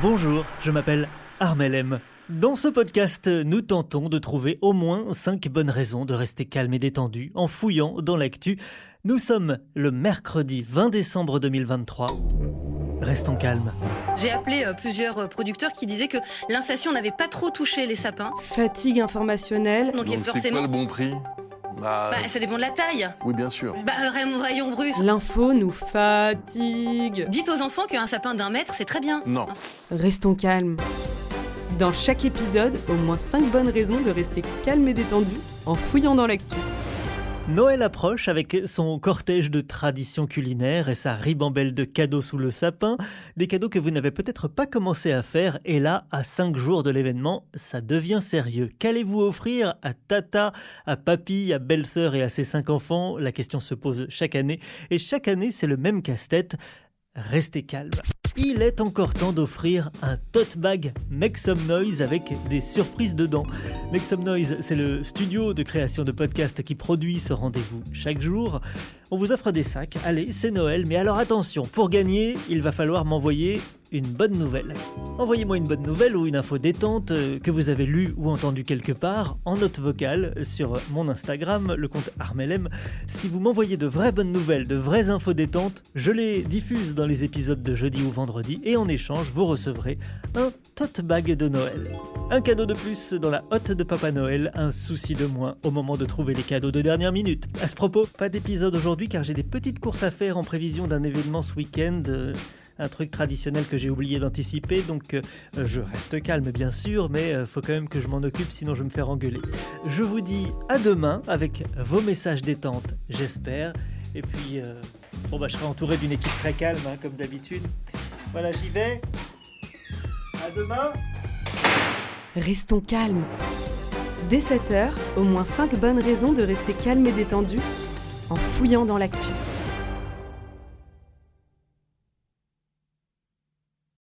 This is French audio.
Bonjour, je m'appelle Armel M. Dans ce podcast, nous tentons de trouver au moins 5 bonnes raisons de rester calme et détendu en fouillant dans l'actu. Nous sommes le mercredi 20 décembre 2023. Restons calmes. J'ai appelé euh, plusieurs euh, producteurs qui disaient que l'inflation n'avait pas trop touché les sapins. Fatigue informationnelle. Donc, il y a Donc c'est forcément. quoi le bon prix? Bah, Bah, ça dépend de la taille. Oui, bien sûr. Bah, euh, rayon brus. L'info nous fatigue. Dites aux enfants qu'un sapin d'un mètre, c'est très bien. Non. Restons calmes. Dans chaque épisode, au moins 5 bonnes raisons de rester calme et détendu en fouillant dans l'actu. Noël approche avec son cortège de traditions culinaires et sa ribambelle de cadeaux sous le sapin, des cadeaux que vous n'avez peut-être pas commencé à faire, et là, à 5 jours de l'événement, ça devient sérieux. Qu'allez-vous offrir à Tata, à Papy, à Belle-Sœur et à ses 5 enfants? La question se pose chaque année, et chaque année c'est le même casse-tête. Restez calme. Il est encore temps d'offrir un tote bag Make Some Noise avec des surprises dedans. Make Some Noise, c'est le studio de création de podcasts qui produit ce rendez-vous chaque jour. On vous offre des sacs. Allez, c'est Noël, mais alors attention, pour gagner, il va falloir m'envoyer une bonne nouvelle. Envoyez-moi une bonne nouvelle ou une info détente euh, que vous avez lue ou entendue quelque part en note vocale sur mon Instagram, le compte Armelem. Si vous m'envoyez de vraies bonnes nouvelles, de vraies infos détentes, je les diffuse dans les épisodes de jeudi ou vendredi et en échange, vous recevrez un tote bag de Noël. Un cadeau de plus dans la hotte de Papa Noël, un souci de moins au moment de trouver les cadeaux de dernière minute. À ce propos, pas d'épisode aujourd'hui car j'ai des petites courses à faire en prévision d'un événement ce week-end. euh, un truc traditionnel que j'ai oublié d'anticiper, donc euh, je reste calme bien sûr, mais euh, faut quand même que je m'en occupe, sinon je vais me faire engueuler. Je vous dis à demain avec vos messages détente, j'espère, et puis bon bah je serai entouré d'une équipe très calme hein, comme d'habitude. Voilà, j'y vais. À demain. Restons calmes. Dès 7h, au moins 5 bonnes raisons de rester calme et détendu en fouillant dans l'actu.